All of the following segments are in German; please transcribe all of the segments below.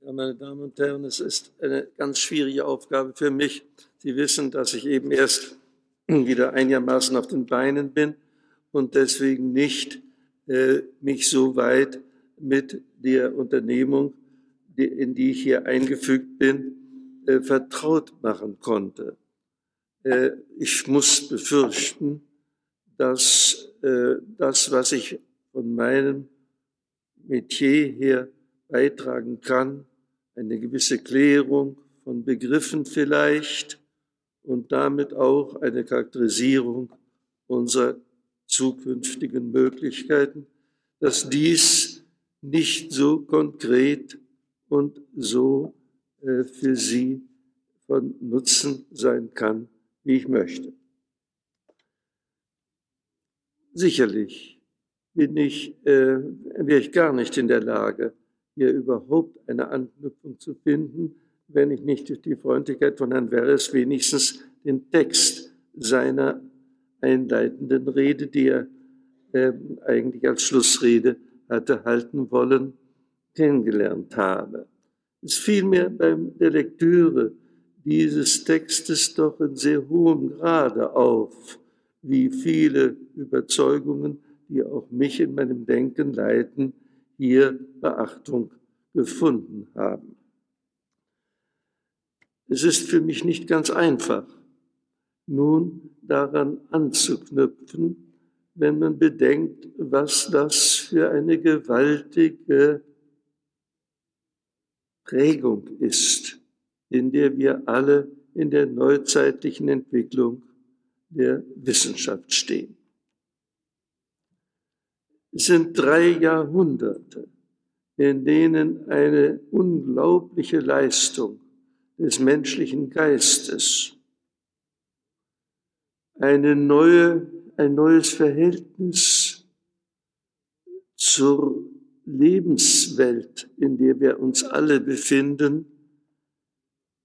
Ja, meine Damen und Herren, es ist eine ganz schwierige Aufgabe für mich. Sie wissen, dass ich eben erst wieder einigermaßen auf den Beinen bin und deswegen nicht äh, mich so weit mit der Unternehmung, die, in die ich hier eingefügt bin, äh, vertraut machen konnte. Äh, ich muss befürchten, dass äh, das, was ich von meinem Metier her beitragen kann, eine gewisse Klärung von Begriffen vielleicht und damit auch eine Charakterisierung unserer zukünftigen Möglichkeiten, dass dies nicht so konkret und so äh, für Sie von Nutzen sein kann, wie ich möchte. Sicherlich bin ich, äh, wäre ich gar nicht in der Lage, hier überhaupt eine Anknüpfung zu finden, wenn ich nicht durch die Freundlichkeit von Herrn Werres wenigstens den Text seiner einleitenden Rede, die er äh, eigentlich als Schlussrede hatte halten wollen, kennengelernt habe. Es fiel mir bei der Lektüre dieses Textes doch in sehr hohem Grade auf, wie viele Überzeugungen, die auch mich in meinem Denken leiten, hier Beachtung gefunden haben. Es ist für mich nicht ganz einfach, nun daran anzuknüpfen, wenn man bedenkt, was das für eine gewaltige Prägung ist, in der wir alle in der neuzeitlichen Entwicklung der Wissenschaft stehen. Es sind drei Jahrhunderte, in denen eine unglaubliche Leistung des menschlichen Geistes, eine neue, ein neues Verhältnis zur Lebenswelt, in der wir uns alle befinden,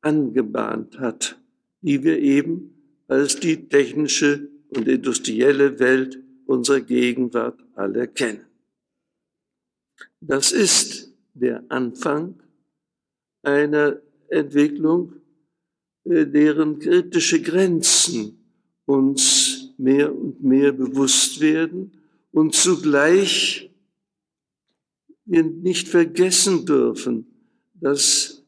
angebahnt hat, die wir eben als die technische und industrielle Welt unserer Gegenwart alle kennen. Das ist der Anfang einer Entwicklung, äh, deren kritische Grenzen uns mehr und mehr bewusst werden und zugleich wir nicht vergessen dürfen, dass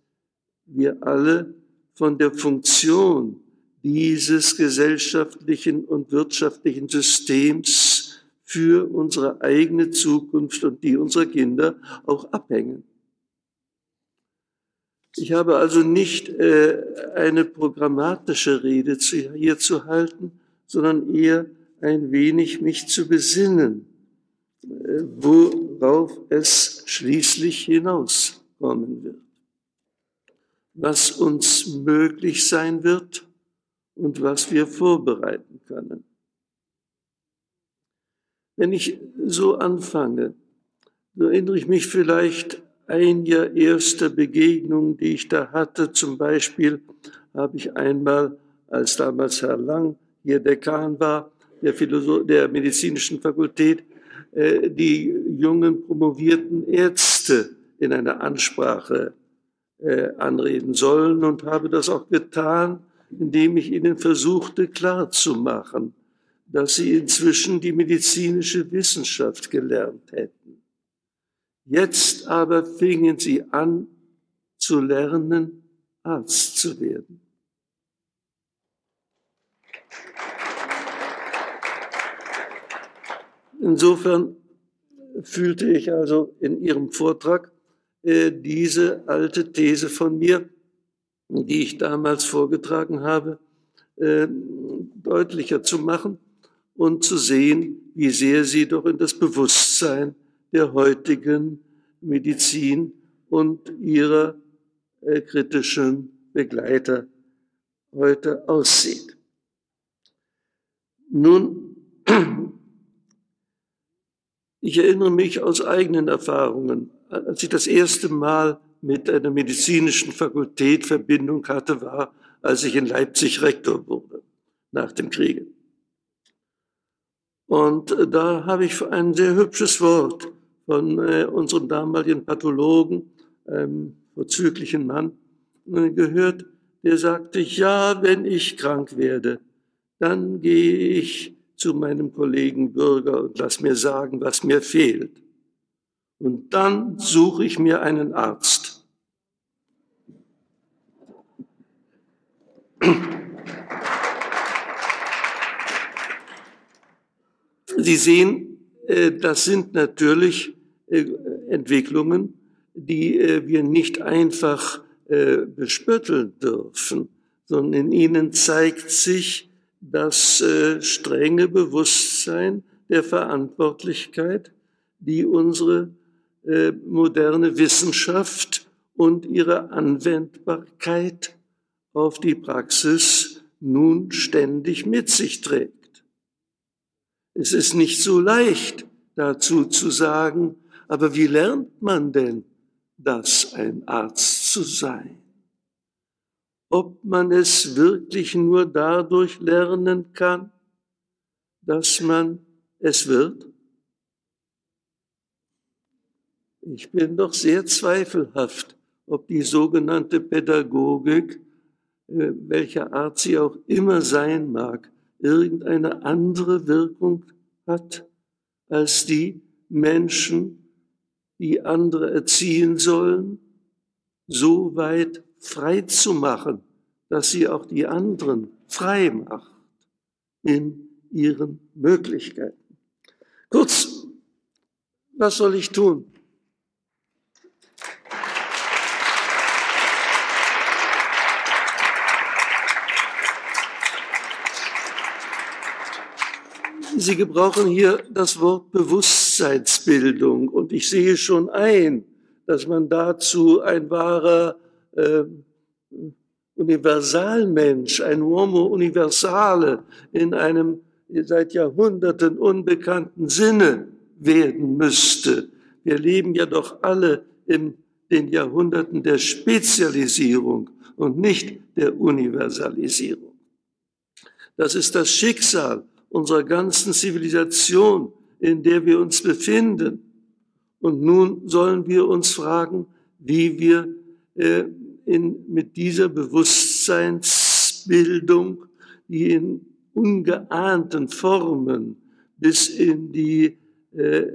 wir alle von der Funktion dieses gesellschaftlichen und wirtschaftlichen Systems für unsere eigene Zukunft und die unserer Kinder auch abhängen. Ich habe also nicht äh, eine programmatische Rede zu, hier zu halten, sondern eher ein wenig mich zu besinnen, äh, worauf es schließlich hinauskommen wird. Was uns möglich sein wird und was wir vorbereiten können. Wenn ich so anfange, so erinnere ich mich vielleicht einiger erster Begegnungen, die ich da hatte. Zum Beispiel habe ich einmal, als damals Herr Lang hier Dekan war, der, Philosoph der medizinischen Fakultät, äh, die jungen promovierten Ärzte in einer Ansprache äh, anreden sollen und habe das auch getan, indem ich ihnen versuchte klarzumachen, dass sie inzwischen die medizinische Wissenschaft gelernt hätten. Jetzt aber fingen sie an zu lernen, Arzt zu werden. Insofern fühlte ich also in Ihrem Vortrag äh, diese alte These von mir, die ich damals vorgetragen habe, äh, deutlicher zu machen und zu sehen, wie sehr sie doch in das Bewusstsein der heutigen Medizin und ihrer äh, kritischen Begleiter heute aussieht. Nun, ich erinnere mich aus eigenen Erfahrungen, als ich das erste Mal mit einer medizinischen Fakultät Verbindung hatte, war, als ich in Leipzig Rektor wurde nach dem Kriege. Und da habe ich ein sehr hübsches Wort von äh, unserem damaligen Pathologen, einem vorzüglichen Mann, äh, gehört, der sagte, ja, wenn ich krank werde, dann gehe ich zu meinem Kollegen Bürger und lass mir sagen, was mir fehlt. Und dann suche ich mir einen Arzt. Sie sehen, äh, das sind natürlich äh, Entwicklungen, die äh, wir nicht einfach bespötteln dürfen, sondern in ihnen zeigt sich das strenge Bewusstsein der Verantwortlichkeit, die unsere moderne Wissenschaft und ihre Anwendbarkeit auf die Praxis nun ständig mit sich trägt. Es ist nicht so leicht dazu zu sagen, aber wie lernt man denn das, ein Arzt zu sein? Ob man es wirklich nur dadurch lernen kann, dass man es wird? Ich bin doch sehr zweifelhaft, ob die sogenannte Pädagogik, äh, welcher Art sie auch immer sein mag, irgendeine andere Wirkung hat als die Menschen, die andere erziehen sollen, so weit frei zu machen, dass sie auch die anderen frei macht in ihren Möglichkeiten. Kurz, was soll ich tun? Sie gebrauchen hier das Wort Bewusstseinsbildung und ich sehe schon ein, dass man dazu ein wahrer äh, Universalmensch, ein Uomo Universale in einem seit Jahrhunderten unbekannten Sinne werden müsste. Wir leben ja doch alle in den Jahrhunderten der Spezialisierung und nicht der Universalisierung. Das ist das Schicksal unserer ganzen Zivilisation, in der wir uns befinden. Und nun sollen wir uns fragen, wie wir äh, in, mit dieser Bewusstseinsbildung, die in ungeahnten Formen bis in die äh,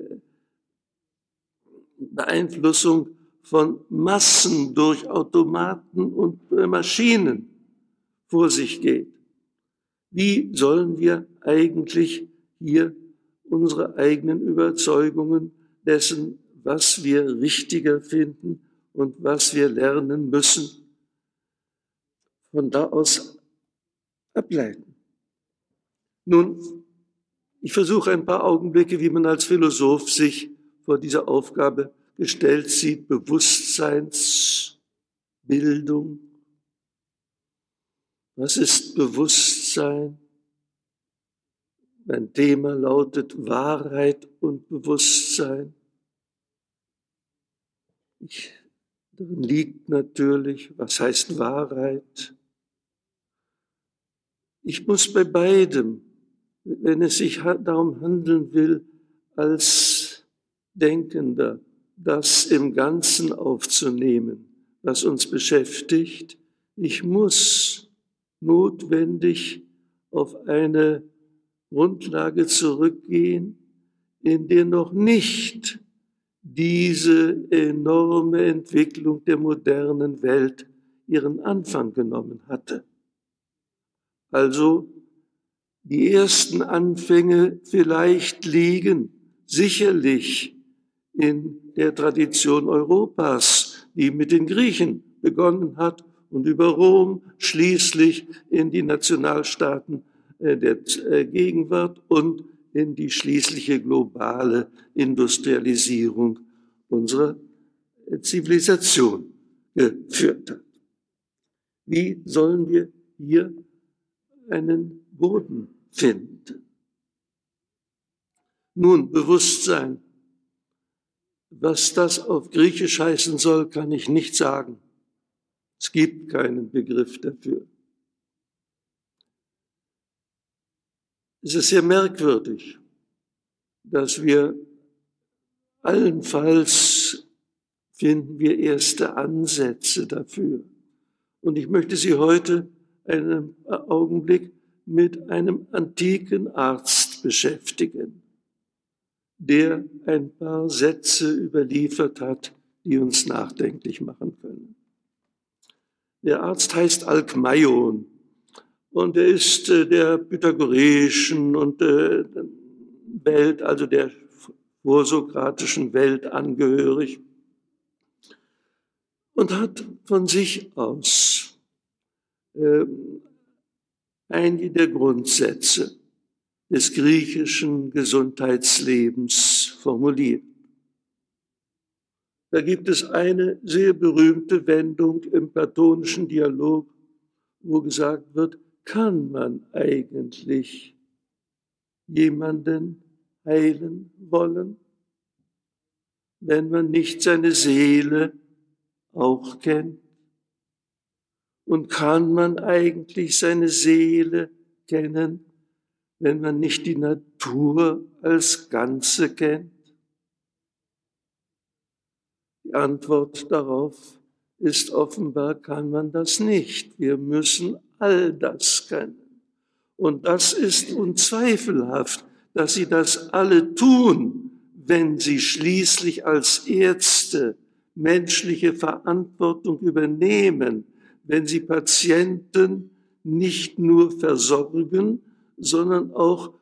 Beeinflussung von Massen durch Automaten und äh, Maschinen vor sich geht. Wie sollen wir eigentlich hier unsere eigenen Überzeugungen dessen, was wir richtiger finden und was wir lernen müssen, von da aus ableiten? Nun, ich versuche ein paar Augenblicke, wie man als Philosoph sich vor dieser Aufgabe gestellt sieht, Bewusstseinsbildung. Was ist Bewusstsein? Mein Thema lautet Wahrheit und Bewusstsein. Ich, darin liegt natürlich, was heißt Wahrheit? Ich muss bei beidem, wenn es sich darum handeln will, als Denkender, das im Ganzen aufzunehmen, was uns beschäftigt. Ich muss notwendig auf eine Grundlage zurückgehen, in der noch nicht diese enorme Entwicklung der modernen Welt ihren Anfang genommen hatte. Also die ersten Anfänge vielleicht liegen sicherlich in der Tradition Europas, die mit den Griechen begonnen hat und über Rom schließlich in die Nationalstaaten der äh, Gegenwart und in die schließliche globale Industrialisierung unserer äh, Zivilisation geführt hat. Wie sollen wir hier einen Boden finden? Nun, Bewusstsein. Was das auf Griechisch heißen soll, kann ich nicht sagen. Es gibt keinen Begriff dafür. Es ist sehr merkwürdig. dass wir allenfalls finden wir erste Ansätze dafür. Und ich möchte Sie heute einen Augenblick mit einem antiken Arzt beschäftigen, der ein paar Sätze überliefert hat, die uns nachdenklich machen können. Der Arzt heißt Alkmaion und er ist äh, der pythagoreischen und äh, Welt, also der vorsokratischen Welt angehörig und hat von sich aus äh, einige der Grundsätze des griechischen Gesundheitslebens formuliert. Da gibt es eine sehr berühmte Wendung im platonischen Dialog, wo gesagt wird, kann man eigentlich jemanden heilen wollen, wenn man nicht seine Seele auch kennt? Und kann man eigentlich seine Seele kennen, wenn man nicht die Natur als Ganze kennt? Die Antwort darauf ist offenbar, kann man das nicht. Wir müssen all das kennen. Und das ist unzweifelhaft, dass sie das alle tun, wenn sie schließlich als Ärzte menschliche Verantwortung übernehmen, wenn sie Patienten nicht nur versorgen, sondern auch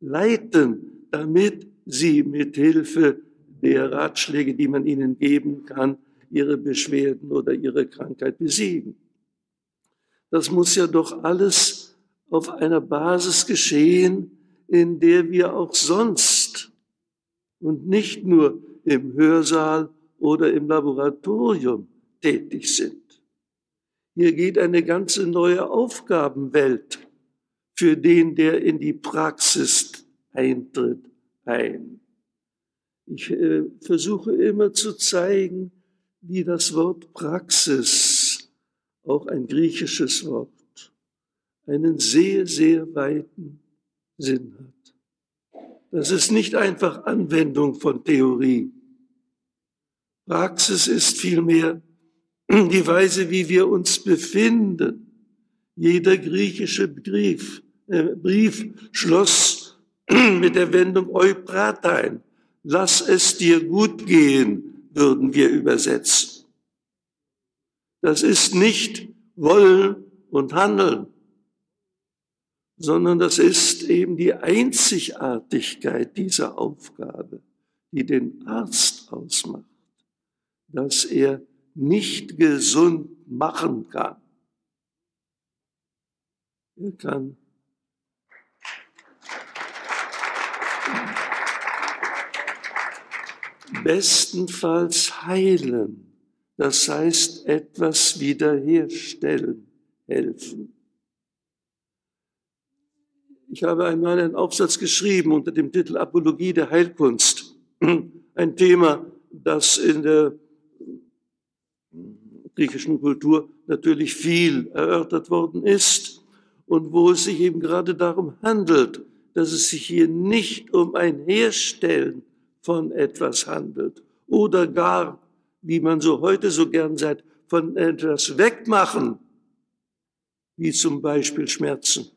leiten, damit sie mit Hilfe der Ratschläge, die man ihnen geben kann, ihre Beschwerden oder ihre Krankheit besiegen. Das muss ja doch alles auf einer Basis geschehen, in der wir auch sonst und nicht nur im Hörsaal oder im Laboratorium tätig sind. Hier geht eine ganze neue Aufgabenwelt für den, der in die Praxis eintritt, ein. Ich äh, versuche immer zu zeigen, wie das Wort Praxis, auch ein griechisches Wort, einen sehr, sehr weiten Sinn hat. Das ist nicht einfach Anwendung von Theorie. Praxis ist vielmehr die Weise, wie wir uns befinden. Jeder griechische Brief, äh, Brief schloss mit der Wendung Eupratein. Lass es dir gut gehen, würden wir übersetzen. Das ist nicht wollen und handeln, sondern das ist eben die Einzigartigkeit dieser Aufgabe, die den Arzt ausmacht, dass er nicht gesund machen kann. Er kann bestenfalls heilen, das heißt etwas wiederherstellen, helfen. Ich habe einmal einen Aufsatz geschrieben unter dem Titel Apologie der Heilkunst. Ein Thema, das in der griechischen Kultur natürlich viel erörtert worden ist und wo es sich eben gerade darum handelt, dass es sich hier nicht um ein Herstellen von etwas handelt oder gar, wie man so heute so gern sagt, von etwas wegmachen, wie zum Beispiel Schmerzen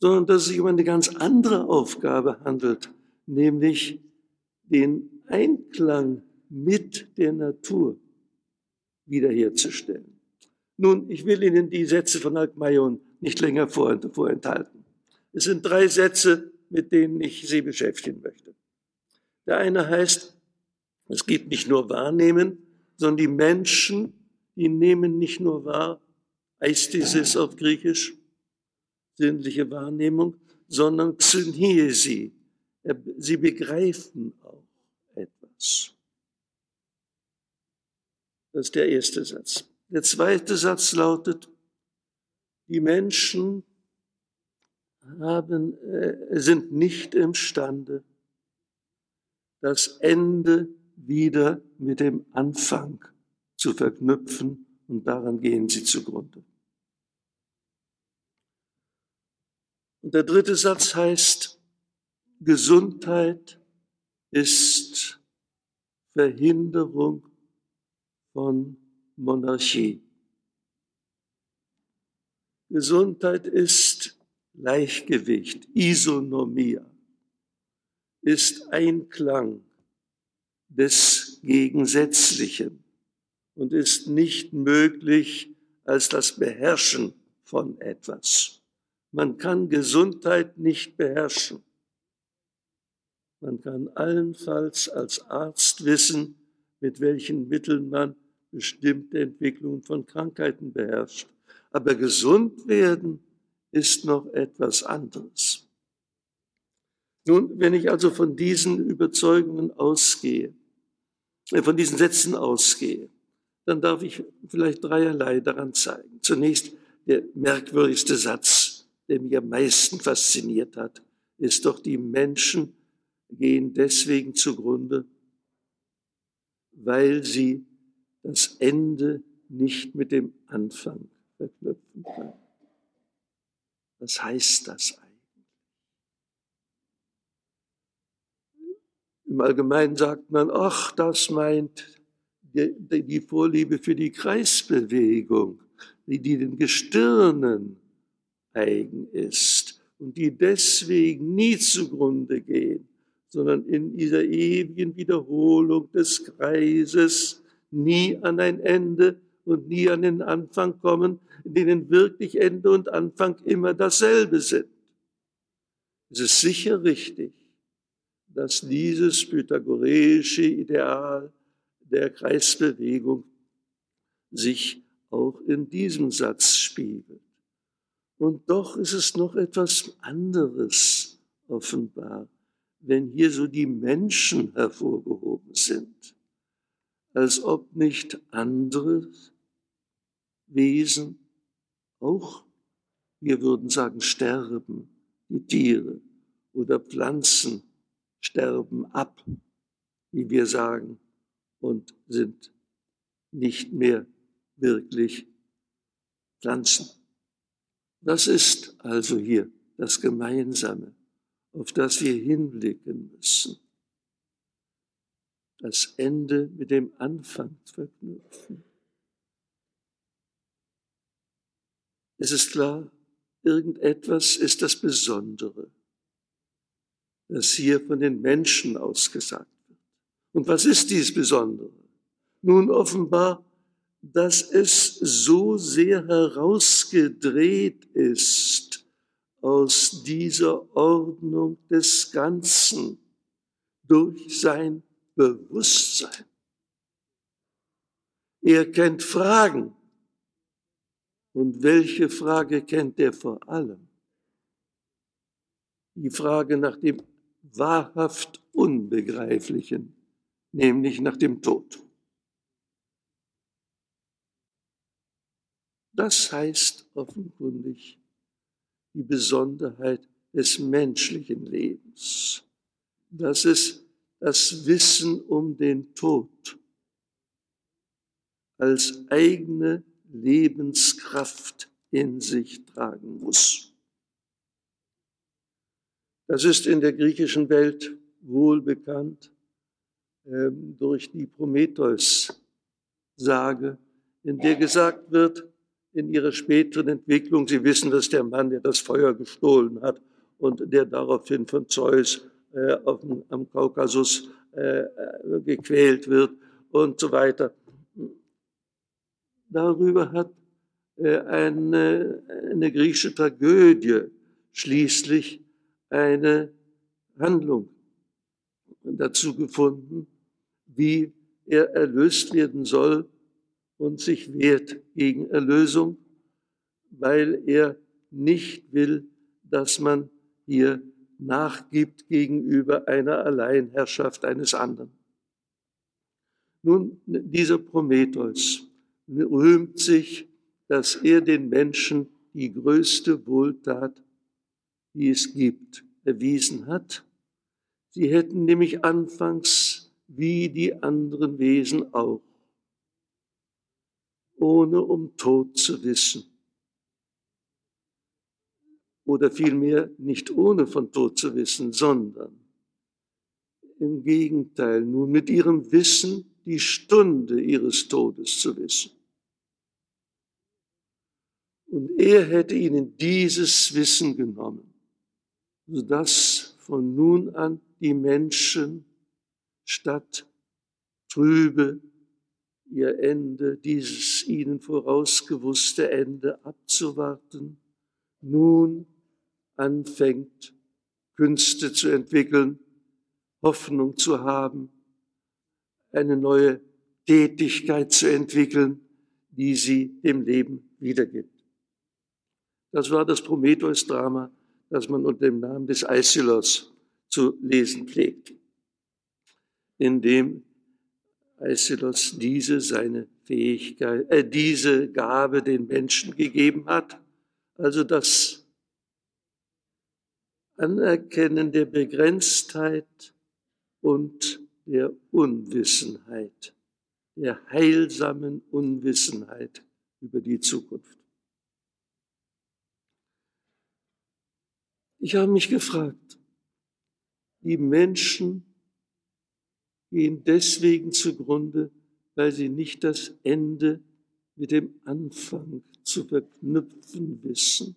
sondern dass es sich um eine ganz andere Aufgabe handelt, nämlich den Einklang mit der Natur wiederherzustellen. Nun, ich will Ihnen die Sätze von Alkmayon nicht länger vorenthalten. Es sind drei Sätze, mit denen ich Sie beschäftigen möchte. Der eine heißt, es gibt nicht nur Wahrnehmen, sondern die Menschen, die nehmen nicht nur wahr, Eistesis auf Griechisch, sinnliche Wahrnehmung, sondern Xynhiesi. Sie begreifen auch etwas. Das ist der erste Satz. Der zweite Satz lautet, die Menschen haben, äh, sind nicht imstande, das Ende wieder mit dem Anfang zu verknüpfen und daran gehen sie zugrunde. Und der dritte Satz heißt, Gesundheit ist Verhinderung von Monarchie. Gesundheit ist Gleichgewicht, Isonomia, ist Einklang des Gegensätzlichen und ist nicht möglich als das Beherrschen von etwas. Man kann Gesundheit nicht beherrschen. Man kann allenfalls als Arzt wissen, mit welchen Mitteln man bestimmte Entwicklungen von Krankheiten beherrscht. Aber gesund werden ist noch etwas anderes. Nun, wenn ich also von diesen Überzeugungen ausgehe, äh, von diesen Sätzen ausgehe, dann darf ich vielleicht dreierlei daran zeigen. Zunächst der merkwürdigste Satz, der mich am meisten fasziniert hat, ist doch, die Menschen gehen deswegen zugrunde, weil sie das Ende nicht mit dem Anfang verknüpfen können. Was heißt das eigentlich? Im Allgemeinen sagt man, ach, das meint die, Vorliebe für die Kreisbewegung, die, die den Gestirnen eigen ist und die deswegen nie zugrunde gehen, sondern in dieser ewigen Wiederholung des Kreises nie an ein Ende und nie an den Anfang kommen, in denen wirklich Ende und Anfang immer dasselbe sind. Es ist sicher richtig, dass dieses pythagoreische Ideal der Kreisbewegung sich auch in diesem Satz spiegelt. Und doch ist es noch etwas anderes offenbar, wenn hier so die Menschen hervorgehoben sind, als ob nicht andere Wesen auch, wir würden sagen, sterben, die Tiere oder Pflanzen sterben ab, wie wir sagen, und sind nicht mehr wirklich Pflanzen. Das ist also hier das Gemeinsame, auf das wir hinblicken müssen. Das Ende mit dem Anfang verknüpfen. Es ist klar, irgendetwas ist das Besondere, das hier von den Menschen ausgesagt wird. Und was ist dies Besondere? Nun offenbar dass es so sehr herausgedreht ist aus dieser Ordnung des Ganzen durch sein Bewusstsein. Er kennt Fragen. Und welche Frage kennt er vor allem? Die Frage nach dem wahrhaft Unbegreiflichen, nämlich nach dem Tod. Das heißt offenkundig die Besonderheit des menschlichen Lebens, dass es das Wissen um den Tod als eigene Lebenskraft in sich tragen muss. Das ist in der griechischen Welt wohl bekannt äh, durch die Prometheus-Sage, in der gesagt wird, in ihrer späteren Entwicklung. Sie wissen, dass der Mann, der das Feuer gestohlen hat und der daraufhin von Zeus äh, auf dem, am Kaukasus äh, äh, gequält wird und so weiter. Darüber hat äh, eine, eine griechische Tragödie schließlich eine Handlung dazu gefunden, wie er erlöst werden soll und sich wehrt gegen Erlösung, weil er nicht will, dass man hier nachgibt gegenüber einer Alleinherrschaft eines anderen. Nun, dieser Prometheus rühmt sich, dass er den Menschen die größte Wohltat, die es gibt, erwiesen hat. Sie hätten nämlich anfangs wie die anderen Wesen auch ohne um Tod zu wissen. oder vielmehr nicht ohne von Tod zu wissen, sondern im Gegenteil, nun mit ihrem Wissen die Stunde ihres Todes zu wissen. Und er hätte ihnen dieses Wissen genommen, sodass von nun an die Menschen statt trübe ihr Ende, dieses ihnen vorausgewusste Ende abzuwarten, nun anfängt, Künste zu entwickeln, Hoffnung zu haben, eine neue Tätigkeit zu entwickeln, die sie dem Leben wiedergibt. Das war das Prometheus-Drama, das man unter dem Namen des Aeschylus zu lesen pflegt, in dem Aeschylus diese seine Fähigkeit, äh, diese Gabe den Menschen gegeben hat, also das Anerkennen der Begrenztheit und der Unwissenheit, der heilsamen Unwissenheit über die Zukunft. Ich habe mich gefragt, die Menschen gehen deswegen zugrunde, weil sie nicht das Ende mit dem Anfang zu verknüpfen wissen.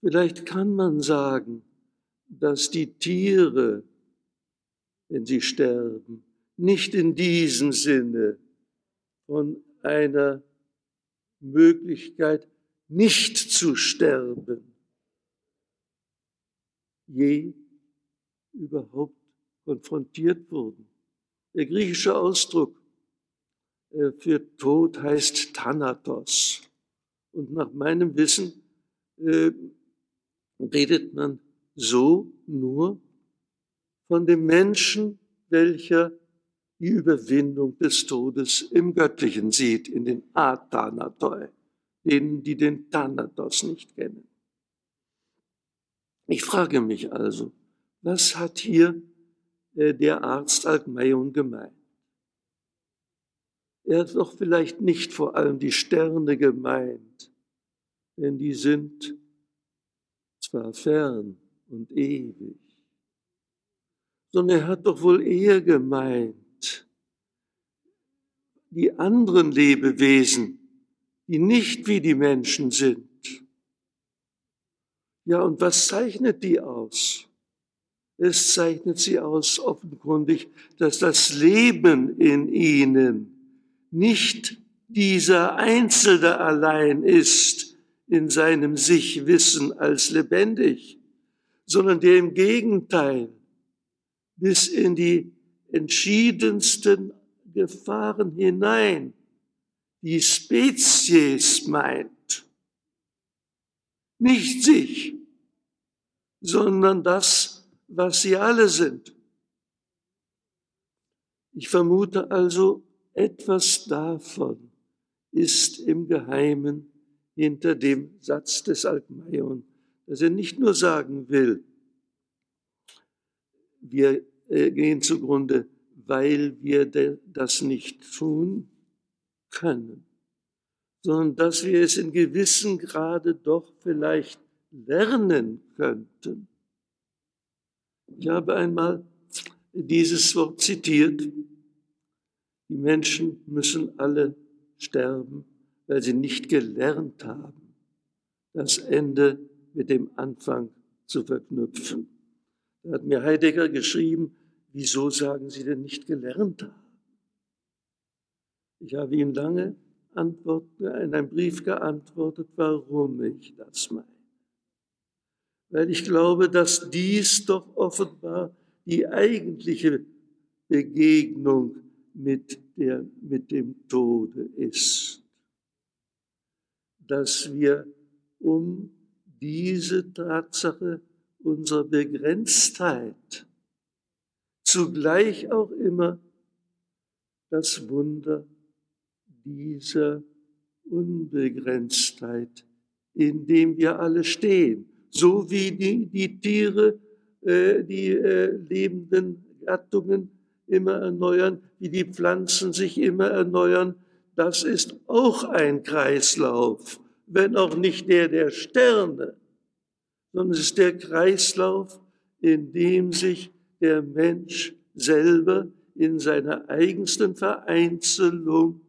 Vielleicht kann man sagen, dass die Tiere, wenn sie sterben, nicht in diesem Sinne von einer Möglichkeit, nicht zu sterben, je überhaupt konfrontiert wurden. Der griechische Ausdruck äh, für Tod heißt Thanatos. Und nach meinem Wissen äh, redet man so nur von dem Menschen, welcher die Überwindung des Todes im Göttlichen sieht, in den Athanatoi, denen, die den Thanatos nicht kennen. Ich frage mich also, was hat hier äh, der Arzt Alkmayon gemeint? Er hat doch vielleicht nicht vor allem die Sterne gemeint, denn die sind zwar fern und ewig, sondern er hat doch wohl eher gemeint, die anderen Lebewesen, die nicht wie die Menschen sind. Ja, und was zeichnet die aus? Es zeichnet sie aus offenkundig, dass das Leben in ihnen nicht dieser Einzelne allein ist in seinem Sichwissen als lebendig, sondern der im Gegenteil bis in die entschiedensten Gefahren hinein die Spezies meint. Nicht sich, sondern das, was sie alle sind. Ich vermute also, etwas davon ist im Geheimen hinter dem Satz des Altmaion dass er nicht nur sagen will, wir äh, gehen zugrunde, weil wir das nicht tun können, sondern dass wir es in gewissem Grade doch vielleicht lernen könnten. Ich habe einmal dieses Wort zitiert, die Menschen müssen alle sterben, weil sie nicht gelernt haben, das Ende mit dem Anfang zu verknüpfen. Da hat mir Heidegger geschrieben, wieso sagen Sie denn nicht gelernt haben? Ich habe ihm lange in einem Brief geantwortet, warum ich das meine. Weil ich glaube, dass dies doch offenbar die eigentliche Begegnung mit, der, mit dem Tode ist. Dass wir um diese Tatsache unserer Begrenztheit, zugleich auch immer das Wunder dieser Unbegrenztheit, in dem wir alle stehen, so wie die, die Tiere, äh, die äh, lebenden Gattungen immer erneuern, wie die Pflanzen sich immer erneuern. Das ist auch ein Kreislauf wenn auch nicht der der Sterne, sondern es ist der Kreislauf, in dem sich der Mensch selber in seiner eigensten Vereinzelung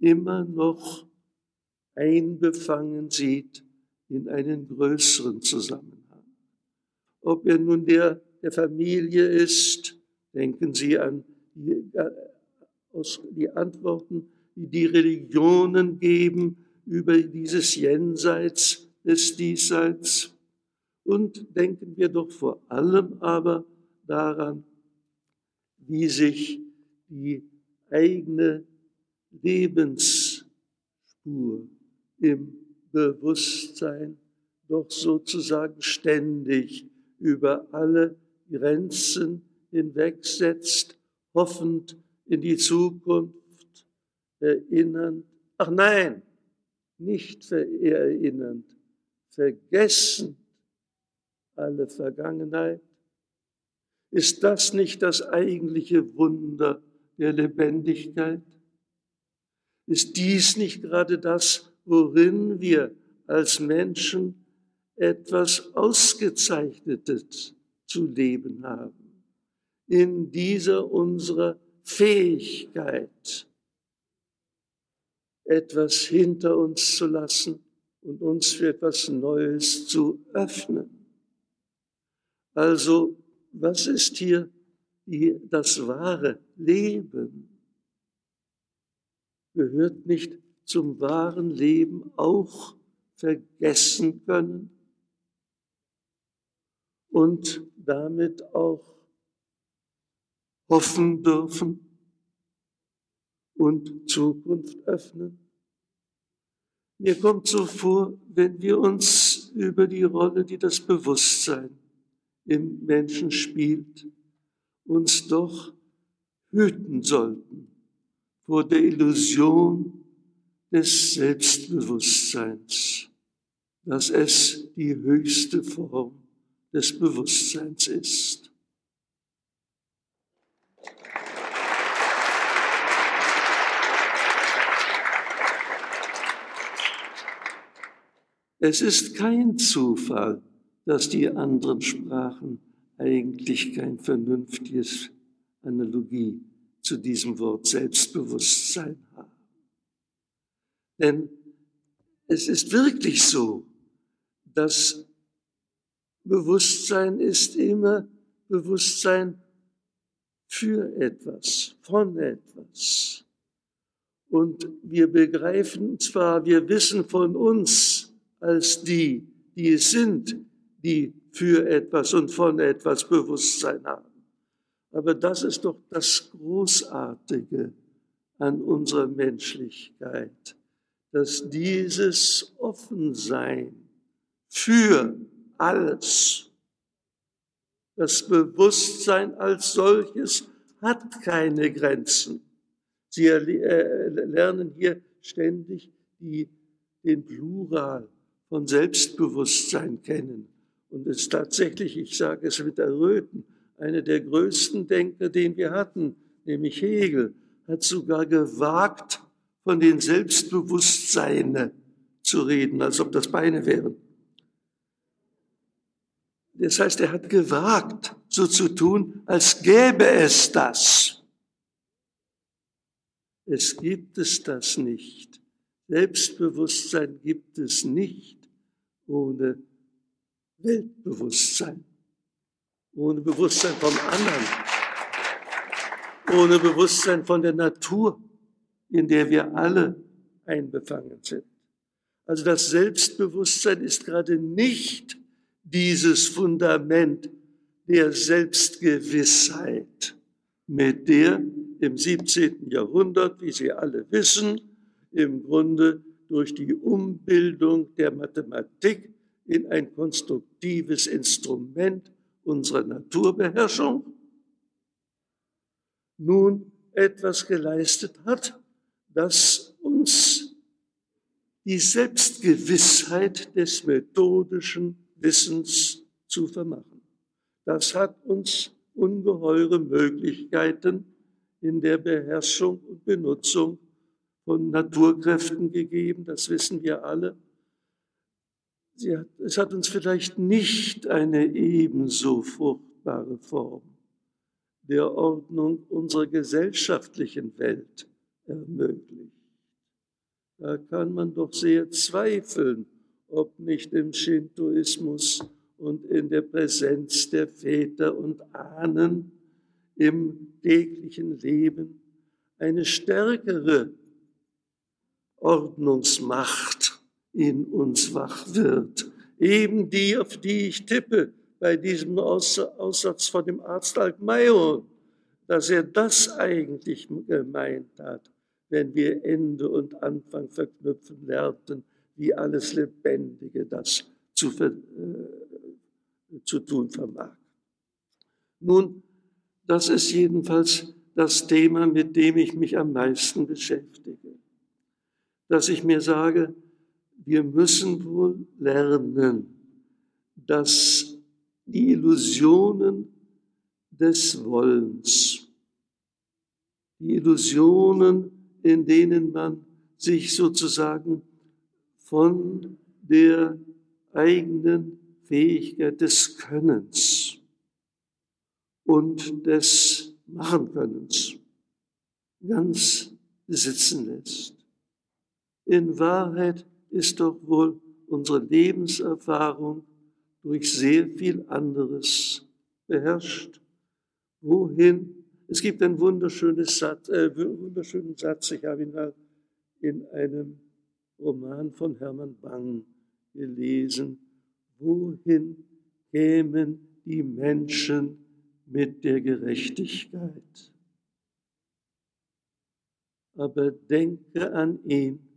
immer noch einbefangen sieht in einen größeren Zusammenhang. Ob er nun der der Familie ist, denken Sie an die, äh, die Antworten, die die Religionen geben über dieses Jenseits des Diesseits. Und denken wir doch vor allem aber daran, wie sich die eigene Lebensspur im Bewusstsein doch sozusagen ständig über alle Grenzen hinwegsetzt, hoffend in die Zukunft erinnernd. Ach nein, nicht erinnernd, vergessen alle Vergangenheit. Ist das nicht das eigentliche Wunder der Lebendigkeit? Ist dies nicht gerade das, worin wir als Menschen etwas Ausgezeichnetes zu leben haben? In dieser unserer Fähigkeit, etwas hinter uns zu lassen und uns für etwas Neues zu öffnen. Also, was ist hier das wahre Leben? Gehört nicht zum wahren Leben auch vergessen können und damit auch hoffen dürfen und Zukunft öffnen? Mir kommt so vor, wenn wir uns über die Rolle, die das Bewusstsein im Menschen spielt, uns doch hüten sollten vor der Illusion des Selbstbewusstseins, dass es die höchste Form des Bewusstseins ist. Es ist kein Zufall, dass die anderen Sprachen eigentlich kein vernünftiges Analogie zu diesem Wort Selbstbewusstsein haben. Denn es ist wirklich so, dass Bewusstsein ist immer Bewusstsein für etwas, von etwas. Und wir begreifen zwar, wir wissen von uns, als die, die es sind, die für etwas und von etwas Bewusstsein haben. Aber das ist doch das Großartige an unserer Menschlichkeit, dass dieses Offensein für alles, das Bewusstsein als solches hat keine Grenzen. Sie äh, lernen hier ständig die, den Plural von Selbstbewusstsein kennen. Und es tatsächlich, ich sage es mit Erröten, einer der größten Denker, den wir hatten, nämlich Hegel, hat sogar gewagt, von den Selbstbewusstseinen zu reden, als ob das Beine wären. Das heißt, er hat gewagt, so zu tun, als gäbe es das. Es gibt es das nicht. Selbstbewusstsein gibt es nicht ohne Weltbewusstsein, ohne Bewusstsein vom anderen, ohne Bewusstsein von der Natur, in der wir alle einbefangen sind. Also das Selbstbewusstsein ist gerade nicht dieses Fundament der Selbstgewissheit, mit der im 17. Jahrhundert, wie Sie alle wissen, im Grunde durch die Umbildung der Mathematik in ein konstruktives Instrument unserer Naturbeherrschung nun etwas geleistet hat, das uns die Selbstgewissheit des methodischen Wissens zu vermachen. Das hat uns ungeheure Möglichkeiten in der Beherrschung und Benutzung von Naturkräften gegeben, das wissen wir alle. Es hat uns vielleicht nicht eine ebenso fruchtbare Form der Ordnung unserer gesellschaftlichen Welt ermöglicht. Da kann man doch sehr zweifeln, ob nicht im Shintoismus und in der Präsenz der Väter und Ahnen im täglichen Leben eine stärkere Ordnungsmacht in uns wach wird. Eben die, auf die ich tippe bei diesem Aussatz von dem Arzt Altmaier, dass er das eigentlich gemeint hat, wenn wir Ende und Anfang verknüpfen lernten, wie alles Lebendige das zu, äh, zu tun vermag. Nun, das ist jedenfalls das Thema, mit dem ich mich am meisten beschäftige. Dass ich mir sage, wir müssen wohl lernen, dass die Illusionen des Wollens, die Illusionen, in denen man sich sozusagen von der eigenen Fähigkeit des Könnens und des Machenkönnens ganz besitzen lässt. In Wahrheit ist doch wohl unsere Lebenserfahrung durch sehr viel anderes beherrscht. Wohin? Es gibt einen wunderschönes Satz, äh, wunderschönen Satz, ich habe ihn mal in einem Roman von Hermann Bang gelesen. Wohin kämen die Menschen mit der Gerechtigkeit? Aber denke an ihn,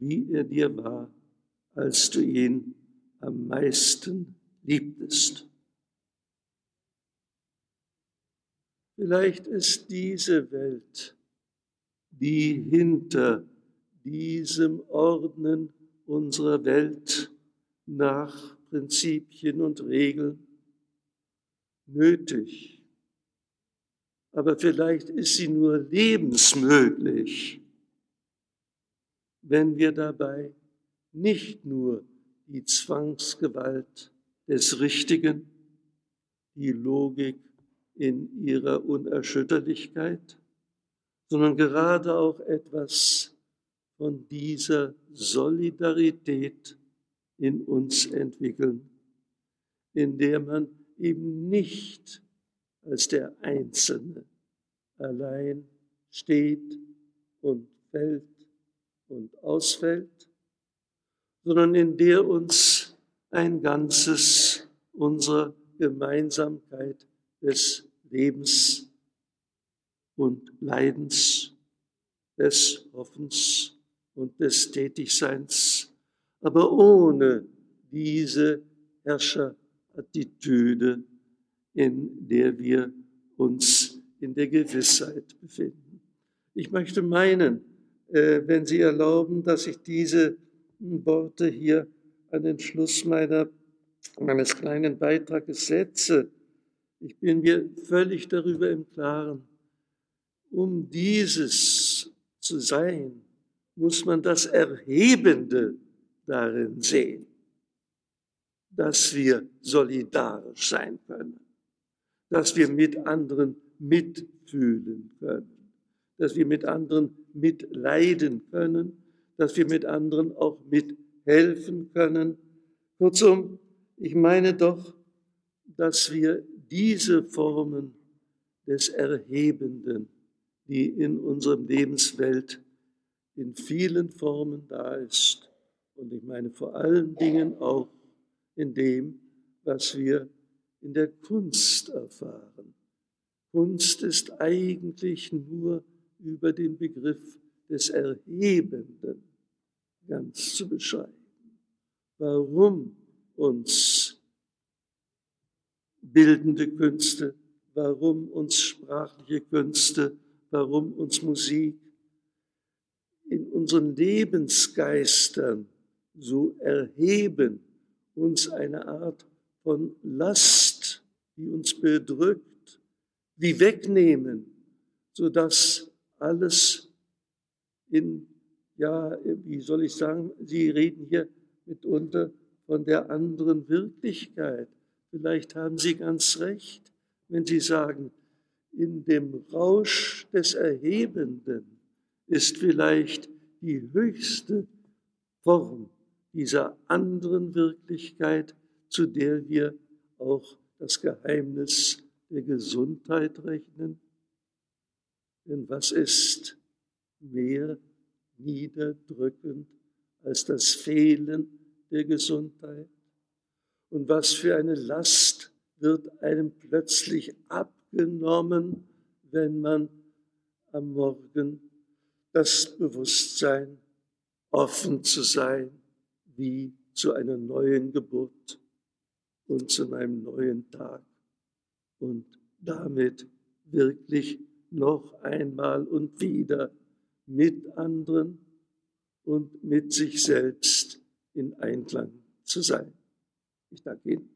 wie er dir war, als du ihn am meisten liebtest. Vielleicht ist diese Welt, die hinter diesem Ordnen unserer Welt nach Prinzipien und Regeln nötig. Aber vielleicht ist sie nur lebensmöglich, wenn wir dabei nicht nur die Zwangsgewalt des Richtigen, die Logik in ihrer Unerschütterlichkeit, sondern gerade auch etwas von dieser Solidarität in uns entwickeln, in der man eben nicht als der Einzelne allein steht und fällt und ausfällt, sondern in der uns ein Ganzes unserer Gemeinsamkeit des Lebens und Leidens, des Hoffens und des Tätigseins, aber ohne diese Herrscherattitüde, in der wir uns in der Gewissheit befinden. Ich möchte meinen, wenn Sie erlauben, dass ich diese Worte hier an den Schluss meiner, meines kleinen Beitrages setze. Ich bin mir völlig darüber im Klaren, um dieses zu sein, muss man das Erhebende darin sehen, dass wir solidarisch sein können, dass wir mit anderen mitfühlen können, dass wir mit anderen mitleiden können, dass wir mit anderen auch mithelfen können. Kurzum, ich meine doch, dass wir diese Formen des Erhebenden, die in unserem Lebenswelt in vielen Formen da ist. Und ich meine vor allen Dingen auch in dem, was wir in der Kunst erfahren. Kunst ist eigentlich nur über den Begriff des Erhebenden ganz zu beschreiben. Warum uns bildende Künste, warum uns sprachliche Künste, warum uns Musik, in unseren Lebensgeistern so erheben, uns eine Art von Last, die uns bedrückt, wie wegnehmen, sodass alles in, ja, wie soll ich sagen, Sie reden hier mitunter von der anderen Wirklichkeit. Vielleicht haben Sie ganz recht, wenn Sie sagen, in dem Rausch des Erhebenden ist vielleicht die höchste Form dieser anderen Wirklichkeit, zu der wir auch das Geheimnis der Gesundheit rechnen. Denn was ist mehr niederdrückend als das Fehlen der Gesundheit? Und was für eine Last wird einem plötzlich abgenommen, wenn man am Morgen das Bewusstsein, offen zu sein, wie zu einer neuen Geburt und zu einem neuen Tag und damit wirklich noch einmal und wieder mit anderen und mit sich selbst in Einklang zu sein. Ich danke Ihnen.